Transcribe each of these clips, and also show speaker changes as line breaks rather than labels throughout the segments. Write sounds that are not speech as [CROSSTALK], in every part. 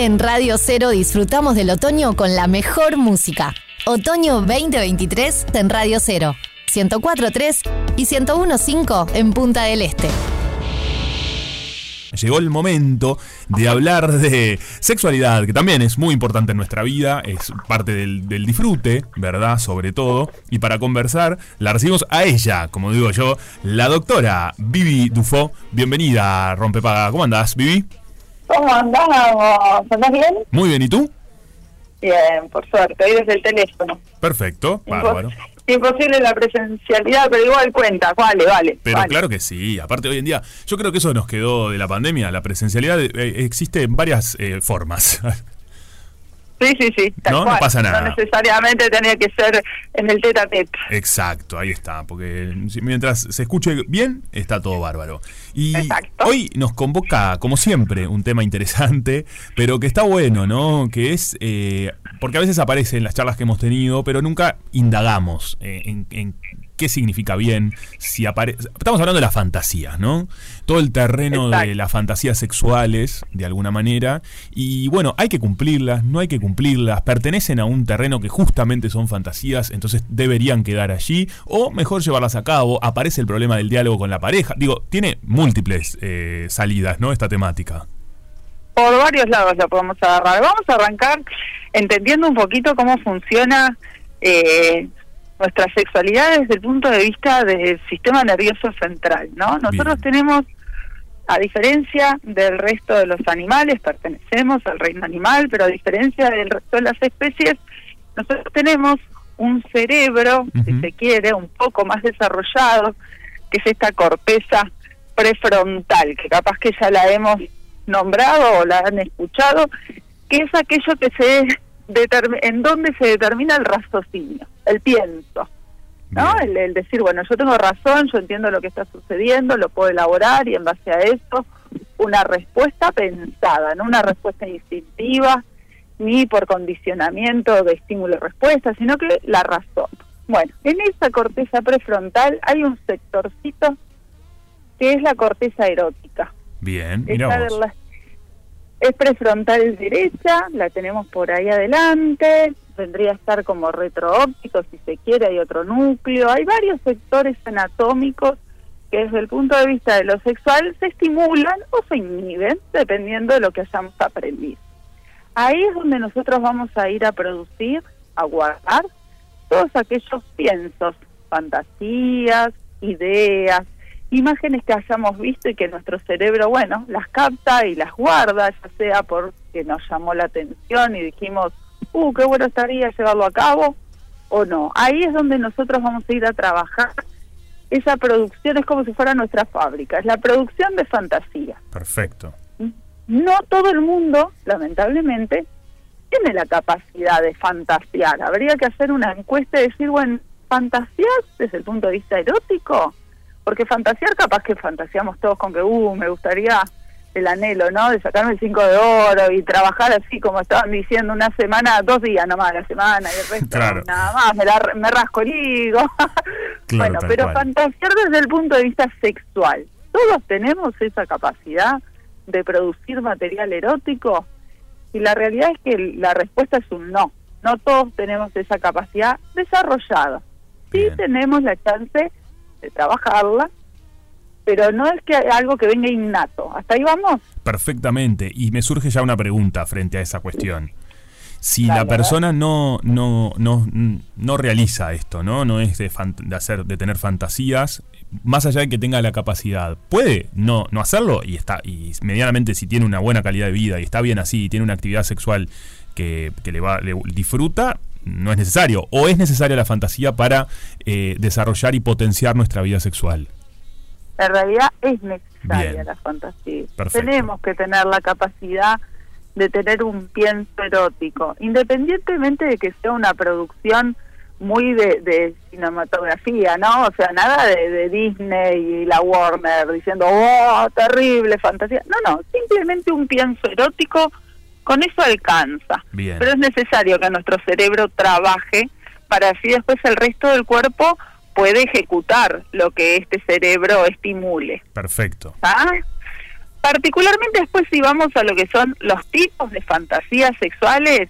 En Radio Cero disfrutamos del otoño con la mejor música. Otoño 2023 en Radio Cero. 104.3 y 101.5 en Punta del Este.
Llegó el momento de hablar de sexualidad, que también es muy importante en nuestra vida, es parte del, del disfrute, ¿verdad? Sobre todo. Y para conversar, la recibimos a ella, como digo yo, la doctora Vivi Dufo. Bienvenida, Rompepaga. ¿Cómo andás, Vivi?
¿Cómo andamos? ¿Andás bien?
Muy bien, ¿y tú?
Bien, por suerte, hoy desde el teléfono.
Perfecto, bárbaro.
Imposible la presencialidad, pero igual cuenta, vale, vale.
Pero
vale.
claro que sí, aparte hoy en día, yo creo que eso nos quedó de la pandemia, la presencialidad eh, existe en varias eh, formas. [LAUGHS]
Sí, sí, sí. tal
No, pasa nada.
No necesariamente tenía que ser en el tete a tete.
Exacto, ahí está, porque mientras se escuche bien, está todo bárbaro. Y
Exacto.
hoy nos convoca, como siempre, un tema interesante, pero que está bueno, ¿no? Que es, eh, porque a veces aparece en las charlas que hemos tenido, pero nunca indagamos eh, en, en qué significa bien, si aparece... Estamos hablando de las fantasías, ¿no? Todo el terreno de las fantasías sexuales, de alguna manera, y bueno, hay que cumplirlas, no hay que cumplirlas, pertenecen a un terreno que justamente son fantasías, entonces deberían quedar allí, o mejor llevarlas a cabo, aparece el problema del diálogo con la pareja, digo, tiene múltiples eh, salidas, ¿no? Esta temática.
Por varios lados la podemos agarrar. Vamos a arrancar entendiendo un poquito cómo funciona eh, nuestra sexualidad desde el punto de vista del sistema nervioso central, ¿no? Nosotros
Bien.
tenemos, a diferencia del resto de los animales, pertenecemos al reino animal, pero a diferencia del resto de las especies, nosotros tenemos un cerebro, si se quiere, un poco más desarrollado, que es esta corteza prefrontal, que capaz que ya la hemos nombrado o la han escuchado, que es aquello que se en donde se determina el raciocinio, el pienso, ¿no? El decir, bueno, yo tengo razón, yo entiendo lo que está sucediendo, lo puedo elaborar y en base a eso una respuesta pensada, no una respuesta instintiva ni por condicionamiento de estímulo-respuesta, sino que la razón. Bueno, en esa corteza prefrontal hay un sectorcito que es la corteza erótica.
Bien, mira
Esa
vos.
de la- es prefrontal derecha, la tenemos por ahí adelante, vendría a estar como retroóptico si se quiere, hay otro núcleo, hay varios sectores anatómicos que desde el punto de vista de lo sexual se estimulan o se inhiben dependiendo de lo que hayamos aprendido. Ahí es donde nosotros vamos a ir a producir, a guardar todos aquellos piensos, fantasías, ideas, imágenes que hayamos visto y que nuestro cerebro, bueno, las capta y las guarda, ya sea porque nos llamó la atención y dijimos, uh, qué bueno estaría llevarlo a cabo, o no. Ahí es donde nosotros vamos a ir a trabajar. Esa producción es como si fuera nuestra fábrica, es la producción de fantasía.
Perfecto.
No todo el mundo, lamentablemente, tiene la capacidad de fantasear. Habría que hacer una encuesta y decir, bueno, ¿fantasear desde el punto de vista erótico? Porque fantasear, capaz que fantaseamos todos con que, uh, me gustaría el anhelo, ¿no? De sacarme el 5 de oro y trabajar así como estaban diciendo una semana, dos días nomás la semana y el resto
Claro.
nada más, me, la- me rasco el higo. [LAUGHS]
Claro,
bueno, pero
cual.
fantasear desde el punto de vista sexual. Todos tenemos esa capacidad de producir material erótico y la realidad es que la respuesta es un no. No todos tenemos esa capacidad desarrollada. Sí
Bien.
tenemos la chance de trabajarla, pero no es que algo que venga innato. ¿Hasta ahí vamos?
Perfectamente. Y me surge ya una pregunta frente a esa cuestión. Si
Dale,
la persona no, no, no, no realiza esto, ¿no? No es de, de hacer, de tener fantasías, más allá de que tenga la capacidad, puede no, no hacerlo y está, y medianamente si tiene una buena calidad de vida y está bien así, y tiene una actividad sexual que, que le va, le disfruta, no es necesario. O es necesaria la fantasía para eh, desarrollar y potenciar nuestra vida sexual.
En realidad es necesaria
Bien.
la fantasía.
Perfecto.
Tenemos que tener la capacidad de tener un pienso erótico, independientemente de que sea una producción muy de, de cinematografía, ¿no? O sea, nada de, de Disney y la Warner diciendo, oh, terrible fantasía. No, no, simplemente un pienso erótico, con eso alcanza.
Bien.
Pero es necesario que nuestro cerebro trabaje para así después el resto del cuerpo puede ejecutar lo que este cerebro estimule.
Perfecto.
¿ah? particularmente después si vamos a lo que son los tipos de fantasías sexuales,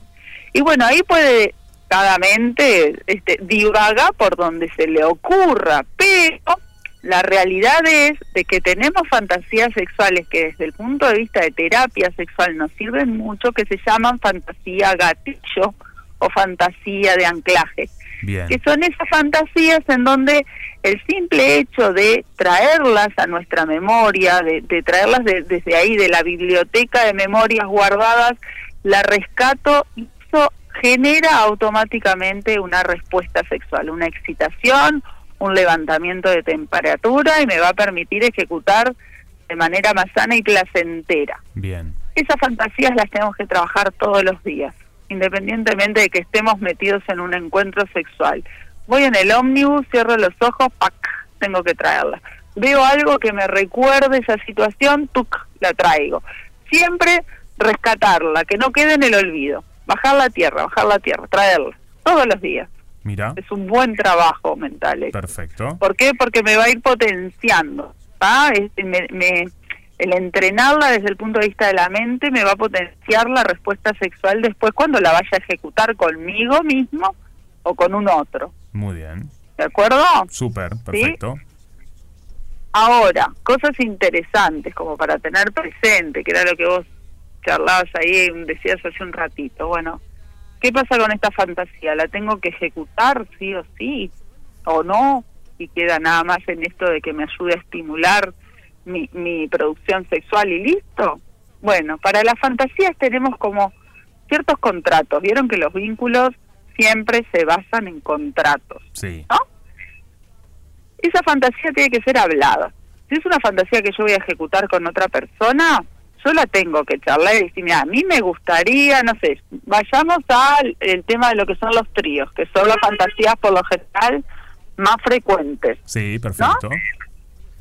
y bueno, ahí puede cada mente este, divaga por donde se le ocurra, pero la realidad es de que tenemos fantasías sexuales que desde el punto de vista de terapia sexual nos sirven mucho, que se llaman fantasía gatillo o fantasía de anclaje. Que son esas fantasías en donde el simple hecho de traerlas a nuestra memoria, de, traerlas desde ahí, de la biblioteca de memorias guardadas, la rescato y eso genera automáticamente una respuesta sexual, una excitación, un levantamiento de temperatura y me va a permitir ejecutar de manera más sana y placentera.
Bien.
Esas fantasías las tenemos que trabajar todos los días, independientemente de que estemos metidos en un encuentro sexual. Voy en el ómnibus, cierro los ojos, ¡pac! tengo que traerla. Veo algo que me recuerde esa situación, ¡tuc! la traigo. Siempre rescatarla, que no quede en el olvido. Bajar la tierra, bajar la tierra, traerla, todos los días.
Mira.
Es un buen trabajo mental.
Perfecto.
¿Por qué? Porque me va a ir potenciando. Este, me, el entrenarla desde el punto de vista de la mente me va a potenciar la respuesta sexual después cuando la vaya a ejecutar conmigo mismo o con un otro.
Muy bien.
¿De acuerdo?
Súper, perfecto.
Ahora, cosas interesantes como para tener presente, que era lo que vos charlabas ahí, decías hace un ratito. Bueno, ¿qué pasa con esta fantasía? ¿La tengo que ejecutar sí o sí? ¿O no? Y queda nada más en esto de que me ayude a estimular mi, mi producción sexual y listo. Bueno, para las fantasías tenemos como ciertos contratos. Vieron que los vínculos siempre se basan en contratos.
Sí.
¿No? Esa fantasía tiene que ser hablada. Si es una fantasía que yo voy a ejecutar con otra persona, yo la tengo que charlar y decir, mira, a mí me gustaría, no sé, vayamos al el tema de lo que son los tríos, que son las fantasías por lo general más frecuentes.
Sí, perfecto.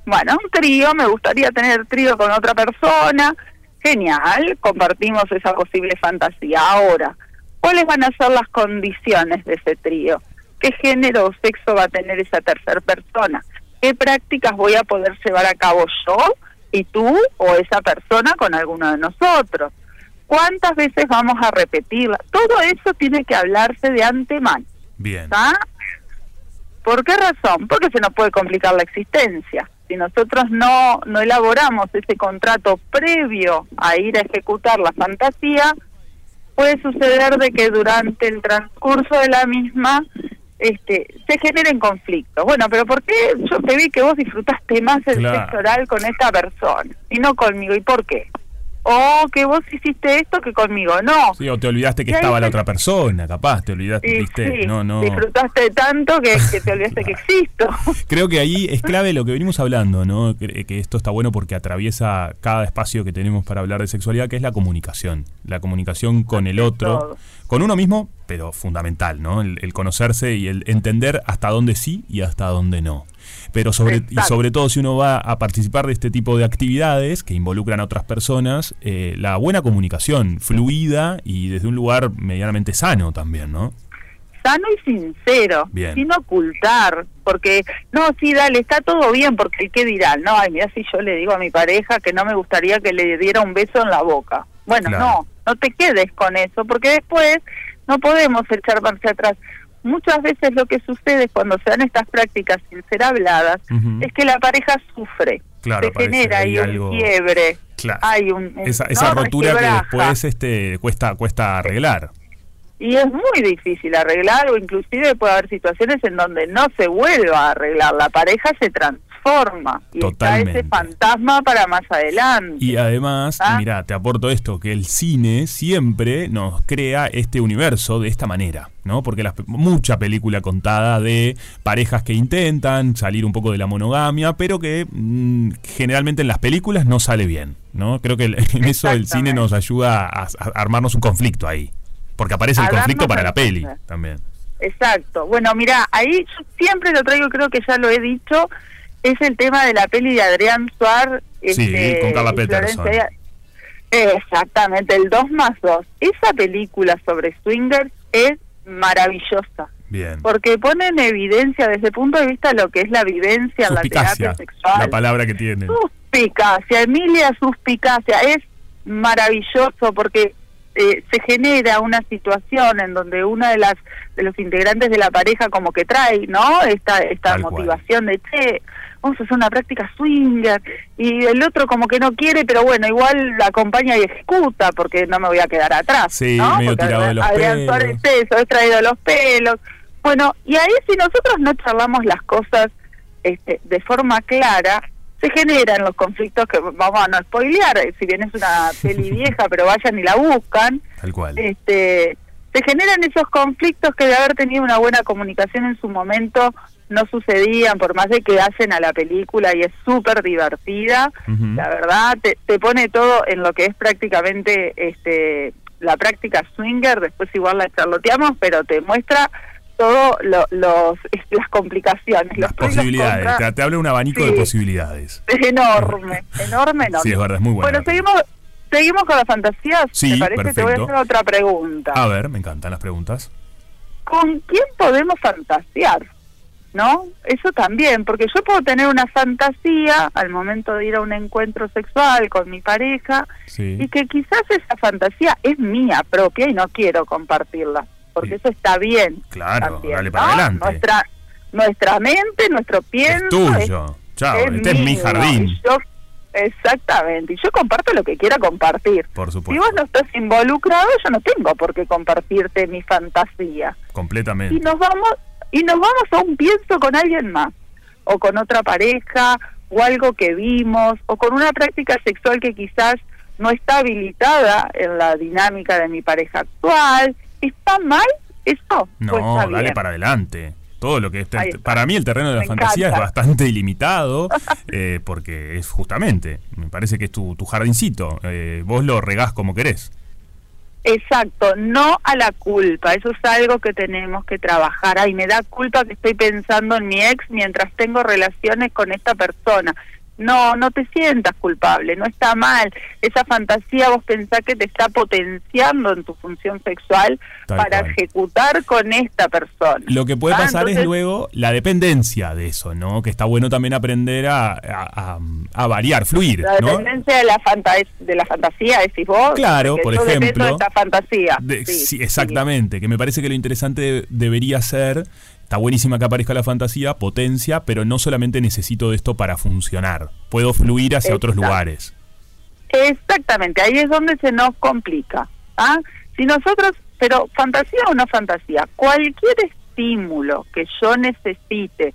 Bueno, un trío, me gustaría tener trío con otra persona, genial, compartimos esa posible fantasía. Ahora, ¿Cuáles van a ser las condiciones de ese trío? ¿Qué género o sexo va a tener esa tercera persona? ¿Qué prácticas voy a poder llevar a cabo yo y tú o esa persona con alguno de nosotros? ¿Cuántas veces vamos a repetirla? Todo eso tiene que hablarse de antemano.
Bien.
¿Por qué razón? Porque se nos puede complicar la existencia. Si nosotros no, no elaboramos ese contrato previo a ir a ejecutar la fantasía, puede suceder de que durante el transcurso de la misma este, se generen conflictos. Bueno, pero ¿por qué yo te vi que vos disfrutaste más el sexo oral con esta persona y no conmigo? ¿Y por qué? O que vos hiciste esto que conmigo, no.
Sí, o te olvidaste que estaba la otra persona, capaz, te olvidaste, viste, no, no.
Disfrutaste tanto que, te olvidaste que [LAUGHS] existo.
Creo que ahí es [LAUGHS] clave lo que venimos hablando, ¿no? Que, esto está bueno porque atraviesa cada espacio que tenemos para hablar de sexualidad, que es la comunicación. La comunicación con el otro, con uno mismo, pero fundamental, ¿no? el conocerse y el entender hasta dónde sí y hasta dónde no pero sobre, y sobre todo si uno va a participar de este tipo de actividades que involucran a otras personas, eh, la buena comunicación, fluida y desde un lugar medianamente sano también, ¿no?
Sano y sincero, sin ocultar, porque, no, sí, dale, está todo bien, porque ¿qué dirán? No, ay, mira, si yo le digo a mi pareja que no me gustaría que le diera un beso en la boca. Bueno, no, no te quedes con eso, porque después no podemos echar marcha atrás muchas veces lo que sucede cuando se dan estas prácticas sin ser habladas es que la pareja sufre, se genera ahí un quiebre, hay un,
esa, rotura que después este cuesta cuesta arreglar.
Y es muy difícil arreglar o inclusive puede haber situaciones en donde no se vuelva a arreglar, la pareja se transforma forma. Y Totalmente. está ese fantasma para más adelante.
Y además, ¿Ah? mira, te aporto esto, que el cine siempre nos crea este universo de esta manera, ¿no? Porque la, mucha película contada de parejas que intentan salir un poco de la monogamia, pero que mm, generalmente en las películas no sale bien, ¿no? Creo que en eso el cine nos ayuda a, armarnos un conflicto ahí. Porque aparece el conflicto para la peli también.
Exacto. Bueno, mira, ahí yo siempre lo traigo, creo que ya lo he dicho, es el tema de la peli de Adrián Suar.
Sí, este, con Carla Peterson.
Exactamente, el 2 más 2. Esa película sobre swingers es maravillosa.
Bien.
Porque pone en evidencia desde el punto de vista lo que es la vivencia en la terapia sexual.
La palabra que tiene.
suspicacia, Emilia suspicacia, es maravilloso porque eh, se genera una situación en donde una de las de los integrantes de la pareja como que trae, ¿no? Esta esta
Tal cual.
motivación de che, vamos a hacer una práctica swinger y el otro como que no quiere, pero bueno, igual la acompaña y ejecuta porque no me voy a quedar atrás,
Sí,
¿no?
medio tirado de los
Adrián
pelos.
Suárez eso, es traído los pelos. Bueno, y ahí si nosotros no charlamos las cosas este, de forma clara, se generan los conflictos que vamos a no spoilear, eh, si bien es una [LAUGHS] peli vieja, pero vayan y la buscan,
Tal cual.
este, se generan esos conflictos que de haber tenido una buena comunicación en su momento no sucedían, por más de que hacen a la película y es súper divertida, la verdad te, te pone todo en lo que es prácticamente este la práctica swinger, después igual la charloteamos, pero te muestra todo lo, los [LAUGHS] las complicaciones,
Las
los
posibilidades. Te, te habla un abanico de posibilidades. [LAUGHS]
Es enorme, [LAUGHS] enorme, enorme.
Sí, es verdad, es muy
Bueno,
película.
seguimos seguimos con las fantasías.
Sí,
¿Te parece? Te voy a
perfecto.
hacer otra pregunta.
A ver, me encantan las preguntas.
¿Con quién podemos fantasear? ¿No? Eso también, porque yo puedo tener una fantasía al momento de ir a un encuentro sexual con mi pareja
Sí.
y que quizás esa fantasía es mía propia y no quiero compartirla, porque eso está bien.
Claro,
también,
dale para
¿no?
adelante.
Nuestra, nuestra mente, nuestro pienso
Es tuyo. Chao, este es mi
mío,
jardín.
y yo- exactamente, y yo comparto lo que quiera compartir.
Por
Si
supuesto.
vos no estás involucrado, yo no tengo por qué compartirte mi fantasía. Y
Completamente.
nos vamos y nos vamos a un pienso con alguien más, o con otra pareja, o algo que vimos, o con una práctica sexual que quizás no está habilitada en la dinámica de mi pareja actual. ¿Está mal eso?
No,
Pues
dale
bien.
para adelante. Todo lo que está para mí el terreno de la
Me
fantasía
encanta.
es bastante ilimitado [LAUGHS] eh, porque es justamente, me parece que es tu, tu jardincito, eh, vos lo regás como querés.
Exacto, no a la culpa, eso es algo que tenemos que trabajar. Ay, me da culpa que estoy pensando en mi ex mientras tengo relaciones con esta persona. No, no te sientas culpable, no está mal. Esa fantasía vos pensás que te está potenciando en tu función sexual
Tal
para
cual.
ejecutar con esta persona.
Lo que puede
Ah,
pasar es luego la dependencia de eso, ¿no? Que está bueno también aprender a, a- a- a variar, fluir,
La
¿no?
dependencia de la, fanta de la fantasía, decís vos.
Claro, por
yo
ejemplo.
de esta fantasía.
De-
Sí,
sí,
sí.
exactamente, que me parece que lo interesante de- debería ser, está buenísima que aparezca la fantasía, potencia, pero no solamente necesito de esto para funcionar, puedo fluir hacia otros lugares.
Exactamente, ahí es donde se nos complica. ¿ah? Si nosotros, pero fantasía o no fantasía, cualquier estímulo que yo necesite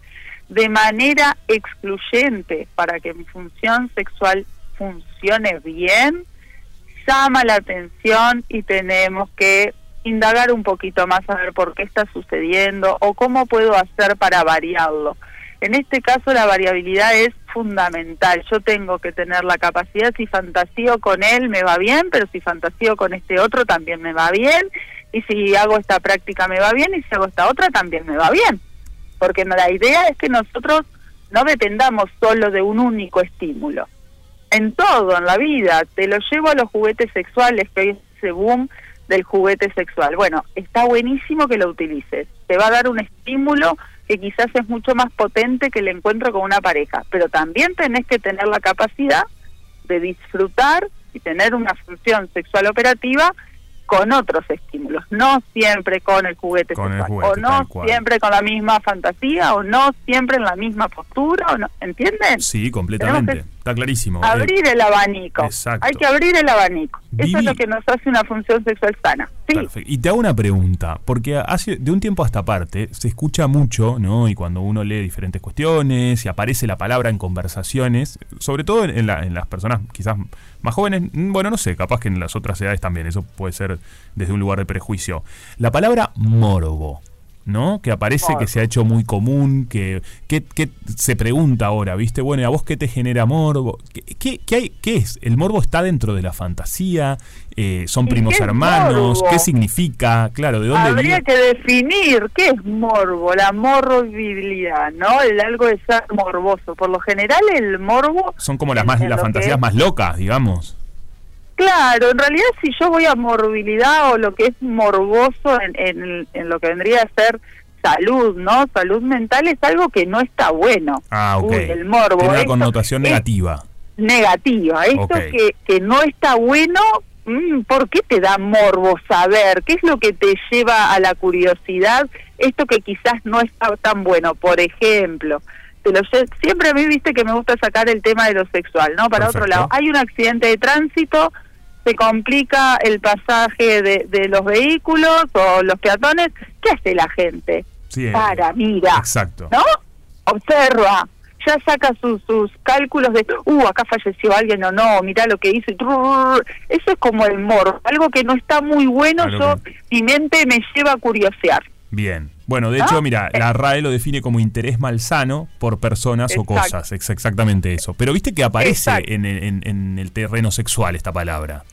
de manera excluyente para que mi función sexual funcione bien, llama la atención y tenemos que indagar un poquito más a ver por qué está sucediendo o cómo puedo hacer para variarlo. En este caso la variabilidad es fundamental. Yo tengo que tener la capacidad, si fantasío con él me va bien, pero si fantasío con este otro también me va bien, y si hago esta práctica me va bien, y si hago esta otra también me va bien. Porque la idea es que nosotros no dependamos solo de un único estímulo. En todo, en la vida, te lo llevo a los juguetes sexuales, que hoy es ese boom del juguete sexual. Bueno, está buenísimo que lo utilices. Te va a dar un estímulo que quizás es mucho más potente que el encuentro con una pareja, pero también tenés que tener la capacidad de disfrutar y tener una función sexual operativa con otros estímulos, no siempre con el juguete
Con el
sexual,
juguete,
o no siempre con la misma fantasía, o no siempre en la misma postura, o no, ¿entienden?
Sí, completamente, está clarísimo. Eh,
Abrir el abanico.
exacto.
Hay que abrir el abanico. Eso es lo que nos hace una función sexual sana.
Y te hago una pregunta, porque hace de un tiempo a esta parte se escucha mucho, ¿no? Y cuando uno lee diferentes cuestiones y aparece la palabra en conversaciones, sobre todo en, en las personas quizás más jóvenes, mm, bueno, no sé, capaz que en las otras edades también, eso puede ser desde un lugar de prejuicio. La palabra morbo. ¿No? Que aparece, que se ha hecho muy común, que, que, que se pregunta ahora, ¿viste? Bueno, ¿y a vos qué te genera morbo? ¿Qué, qué, qué hay, ¿Qué es? ¿El morbo está dentro de la fantasía? Eh, ¿Son
¿Y
primos
qué
hermanos?
morbo?
¿Qué significa? Claro, ¿de dónde
Habría
viene?
que definir qué es morbo, la morbilidad, ¿no? El algo de ser morboso. Por lo general el morbo...
Son como las, más, las fantasías más locas, digamos.
Claro, en realidad si yo voy a morbilidad o lo que es morboso en, en, en lo que vendría a ser salud, ¿no? Salud mental es algo que no está bueno.
Ah, ok.
Uy, el morbo.
Tiene una connotación negativa.
negativa. Esto que, que no está bueno, mm, ¿por qué te da morbo saber? ¿Qué es lo que te lleva a la curiosidad? Esto que quizás no está tan bueno. Por ejemplo, te lo siempre a mí viste que me gusta sacar el tema de lo sexual, ¿no? Para otro lado, hay un accidente de tránsito, se complica el pasaje de, de los vehículos o los peatones, ¿qué hace la gente?
Sí, eh,
Para, mira,
Exacto.
¿no? Observa, ya saca sus, sus cálculos de, uh, acá falleció alguien o no, mira lo que hizo. Eso es como el morbo, algo que no está muy bueno,
Claro
yo, mi mente me lleva a curiosear.
Bien. Bueno, de hecho, mira, la RAE lo define como interés malsano por personas o cosas. Es exactamente eso. Pero viste que aparece en, el- en- en el terreno sexual esta palabra.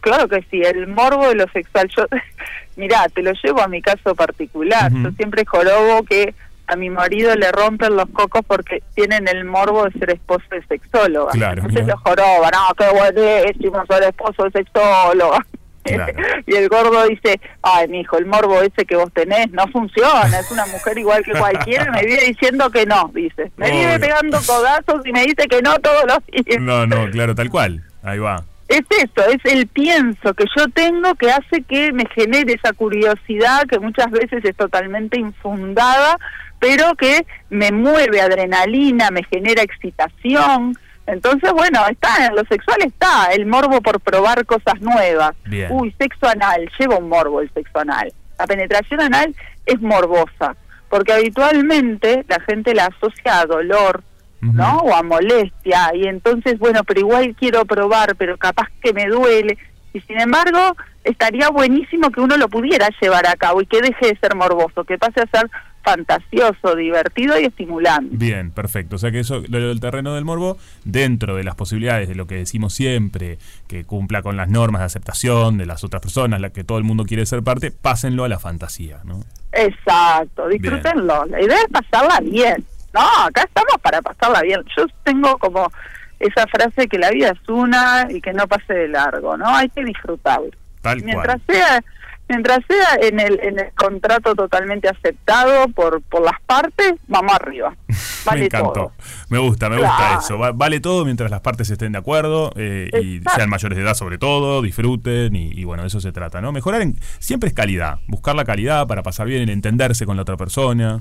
Claro que sí, el morbo de lo sexual. Yo, [LAUGHS] mirá, te lo llevo a mi caso particular. Yo siempre jorobo que a mi marido le rompen los cocos porque tienen el morbo de ser esposo de sexóloga.
Claro,
Entonces
mirá.
lo joroba, no, qué buenísimo ser esposo de sexóloga.
Claro. [LAUGHS]
y el gordo dice, ay, mi hijo, el morbo ese que vos tenés no funciona, es una mujer igual que cualquiera, me vive diciendo que no, dice. Me vive
Obvio.
pegando codazos y me dice que no todos los días.
No, no, claro, tal cual. Ahí va.
Es eso, es el pienso que yo tengo que hace que me genere esa curiosidad que muchas veces es totalmente infundada, pero que me mueve adrenalina, me genera excitación. Entonces, bueno, está en lo sexual está el morbo por probar cosas nuevas.
Bien.
Uy, sexo anal, lleva un morbo el sexo anal. La penetración anal es morbosa, porque habitualmente la gente la asocia a dolor, ¿no? O a molestia, y entonces, bueno, pero igual quiero probar, pero capaz que me duele. Y sin embargo, estaría buenísimo que uno lo pudiera llevar a cabo y que deje de ser morboso, que pase a ser fantasioso, divertido y estimulante.
Bien, perfecto. O sea que eso, lo del terreno del morbo, dentro de las posibilidades de lo que decimos siempre, que cumpla con las normas de aceptación de las otras personas, la que todo el mundo quiere ser parte, pásenlo a la fantasía, ¿no?
Exacto, disfrútenlo. La idea es pasarla bien. No, acá estamos para pasarla bien. Yo tengo como esa frase que la vida es una y que no pase de largo, ¿no? Hay que disfrutarlo.
Tal
mientras
cual.
sea mientras sea en el en el contrato totalmente aceptado por por las partes vamos arriba [LAUGHS] vale
me encantó.
todo
Me gusta, me gusta eso. Va- vale todo mientras las partes estén de acuerdo eh, y sean mayores de edad sobre todo, disfruten y, y bueno, de eso se trata, ¿no? Mejorar en, siempre es calidad, buscar la calidad para pasar bien, entenderse con la otra persona.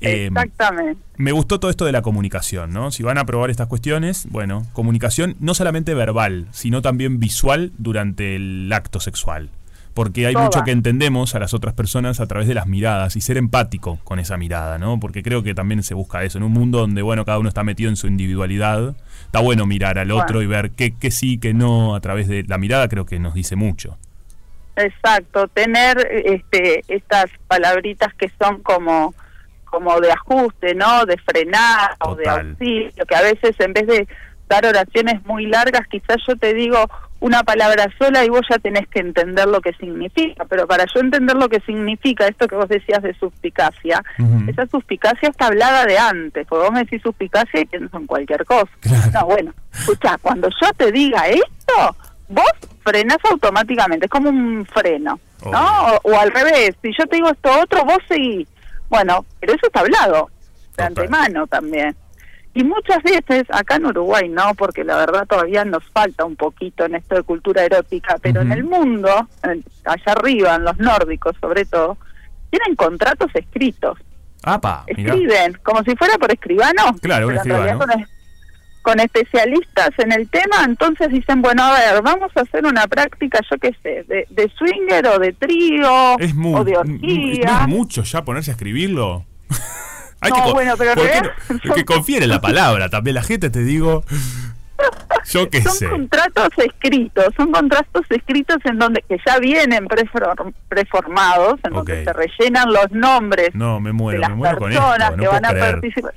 Eh,
exactamente
me gustó todo esto de la comunicación, ¿no? Si van a probar estas cuestiones, bueno, comunicación no solamente verbal, sino también visual durante el acto sexual. Porque hay
Toda.
mucho que entendemos a las otras personas a través de las miradas y ser empático con esa mirada, ¿no? Porque creo que también se busca eso. En un mundo donde, bueno, cada uno está metido en su individualidad, está bueno mirar al otro
Bueno.
y ver qué, qué sí, qué no, a través de la mirada creo que nos dice mucho.
exacto tener este estas palabritas que son como como de ajuste no de frenar o de auxilio que a veces en vez de dar oraciones muy largas quizás yo te digo una palabra sola y vos ya tenés que entender lo que significa pero para yo entender lo que significa esto que vos decías de suspicacia esa suspicacia está hablada de antes, porque vos me decís suspicacia y pienso en cualquier cosa.
Claro.
No, bueno, escucha, cuando yo te diga esto, vos frenás automáticamente, es como un freno, ¿no? O, o al revés, si yo te digo esto otro, vos seguís. Bueno, pero eso está hablado, de
Total.
antemano también. Y muchas veces, acá en Uruguay no, porque la verdad todavía nos falta un poquito en esto de cultura erótica, pero en el mundo, en- allá arriba, en los nórdicos sobre todo, tienen contratos escritos
¡Apa! mirá.
escriben como si fuera por escribano
Claro, un escribano.
con, con especialistas en el tema entonces dicen bueno a ver vamos a hacer una práctica yo qué sé de, de swinger o de trío o de
¿no
orgía
es mucho ya ponerse a escribirlo? Hay
No, bueno, pero [LAUGHS]
que confiere en la palabra también la gente te digo yo qué
son
sé
contratos escritos son contratos escritos en donde que ya vienen prefor- preformados en donde se rellenan los nombres
no me
de
muero
las
me muero con esto
personas
no
que van a participar.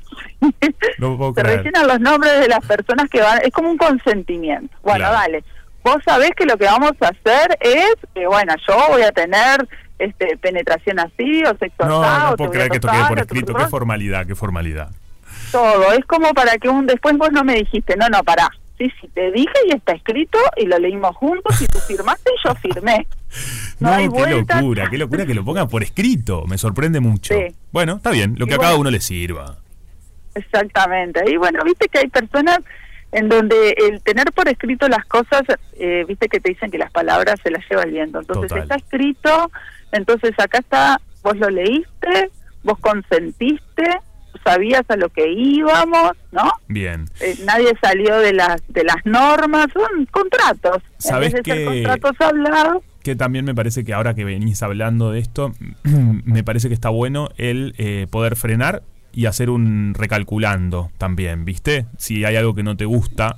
No [LAUGHS]
Se
creer.
rellenan los nombres de las personas que van, es como un consentimiento. Bueno,
Claro.
dale. Vos sabés que lo que vamos a hacer es que, bueno, yo voy a tener este penetración así o sexo
no
así,
no puedo creer que esto quede por escrito qué formalidad qué formalidad
todo. Es como para que un después vos no me dijiste, no, no, pará. Sí, sí, te dije y está escrito y lo leímos juntos y tú firmaste y yo firmé. [LAUGHS] No,
no,
hay
qué
vuelta.
locura qué locura que lo pongan por escrito me sorprende mucho
Sí.
bueno está bien lo
Y
que a
bueno.
cada uno le sirva
Exactamente. Y bueno, viste que hay personas en donde el tener por escrito las cosas, eh, viste que te dicen que las palabras se las lleva el viento. Entonces está escrito, entonces acá está, vos lo leíste, vos consentiste, sabías a lo que íbamos, ¿no?
Bien.
Eh, nadie salió de las de las normas, son contratos.
¿Sabes
que contratos hablados.
Que también me parece que ahora que venís hablando de esto, [CLEARS THROAT] me parece que está bueno el eh, poder frenar y hacer un recalculando también, ¿viste? Si hay algo que no te gusta,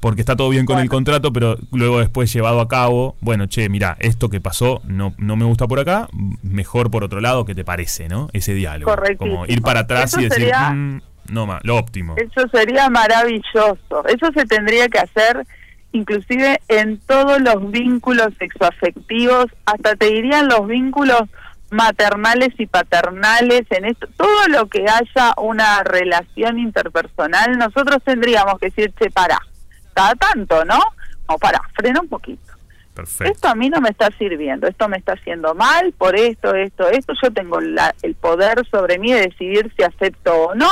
porque está todo bien con el contrato, pero luego después llevado a cabo, bueno, che, mira, esto que pasó no, no me gusta por acá, mejor por otro lado, ¿qué te parece, no? Ese diálogo. Como ir para atrás y decir, mm, no más, lo óptimo.
Eso sería maravilloso. Eso se tendría que hacer inclusive en todos los vínculos sexoafectivos, hasta te dirían los vínculos maternales y paternales, en esto, todo lo que haya una relación interpersonal, nosotros tendríamos que decir, che, para, cada tanto, ¿no? O para, frena un poquito.
Perfecto.
Esto a mí no me está sirviendo, esto me está haciendo mal, por esto, esto, esto, yo tengo el poder sobre mí de decidir si acepto o no,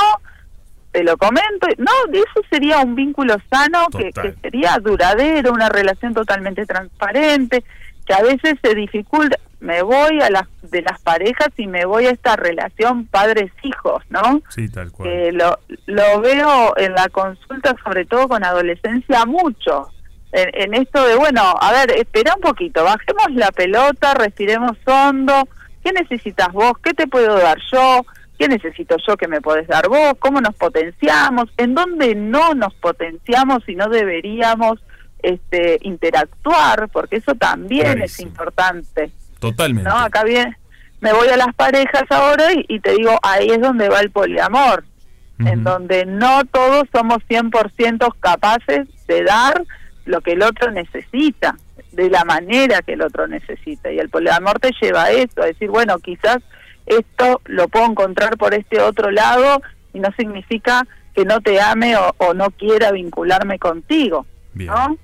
te lo comento, no, eso sería un vínculo sano que, que, sería duradero, una relación totalmente transparente, que a veces se dificulta, me voy a las de las parejas y me voy a esta relación padres-hijos, ¿no?
Sí, tal cual.
Que lo, lo veo en la consulta, sobre todo con adolescencia, mucho. En, esto de, bueno, a ver, espera un poquito, bajemos la pelota, respiremos hondo. ¿Qué necesitas vos? ¿Qué te puedo dar yo? ¿Qué necesito yo que me podés dar vos? ¿Cómo nos potenciamos? ¿En dónde no nos potenciamos y no deberíamos este, interactuar? Porque eso también es importante.
Totalmente.
¿no? Acá bien, me voy a las parejas ahora y, te digo, ahí es donde va el poliamor, en donde no todos somos 100% capaces de dar lo que el otro necesita, de la manera que el otro necesita. Y el poliamor te lleva a eso, a decir, bueno, quizás esto lo puedo encontrar por este otro lado y no significa que no te ame o, no quiera vincularme contigo. ¿no?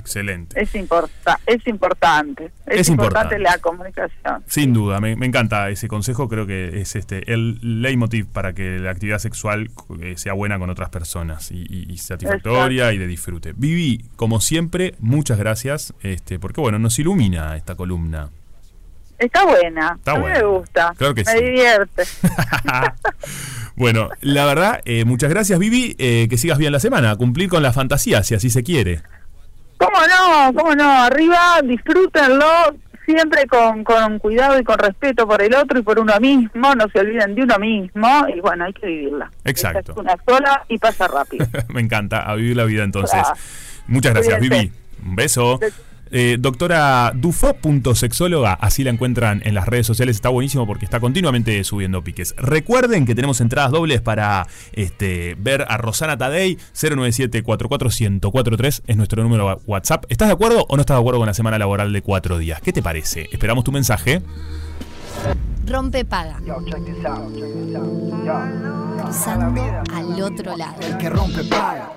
Excelente.
Es, importa es importante. Es, importante, la comunicación.
Sin duda, me, encanta ese consejo. Creo que es este el leitmotiv para que la actividad sexual eh, sea buena con otras personas y, satisfactoria y de disfrute. Vivi, como siempre, muchas gracias, este, porque bueno, nos ilumina esta columna.
Está buena. a mí me gusta. me divierte. [LAUGHS]
bueno, la verdad, eh, muchas gracias, Vivi. Eh, que sigas bien la semana. Cumplir con la fantasía, si así se quiere.
¿Cómo no? ¿Cómo no? Arriba, disfrútenlo siempre con, con cuidado y con respeto por el otro y por uno mismo, no se olviden de uno mismo y bueno, hay que vivirla.
Exacto.
es una sola y pasa rápido. [LAUGHS]
Me encanta, a vivir la vida entonces. Muchas gracias, Vivi. Un beso. Eh, doctora Dufo.sexóloga, así la encuentran en las redes sociales, está buenísimo porque está continuamente subiendo piques. Recuerden que tenemos entradas dobles para este, ver a Rosana Tadei, 097 44143 es nuestro número WhatsApp. ¿Estás de acuerdo o no estás de acuerdo con la semana laboral de cuatro días? ¿Qué te parece? Esperamos tu mensaje.
Rompe paga. Cruzando al otro lado.
El que rompe paga.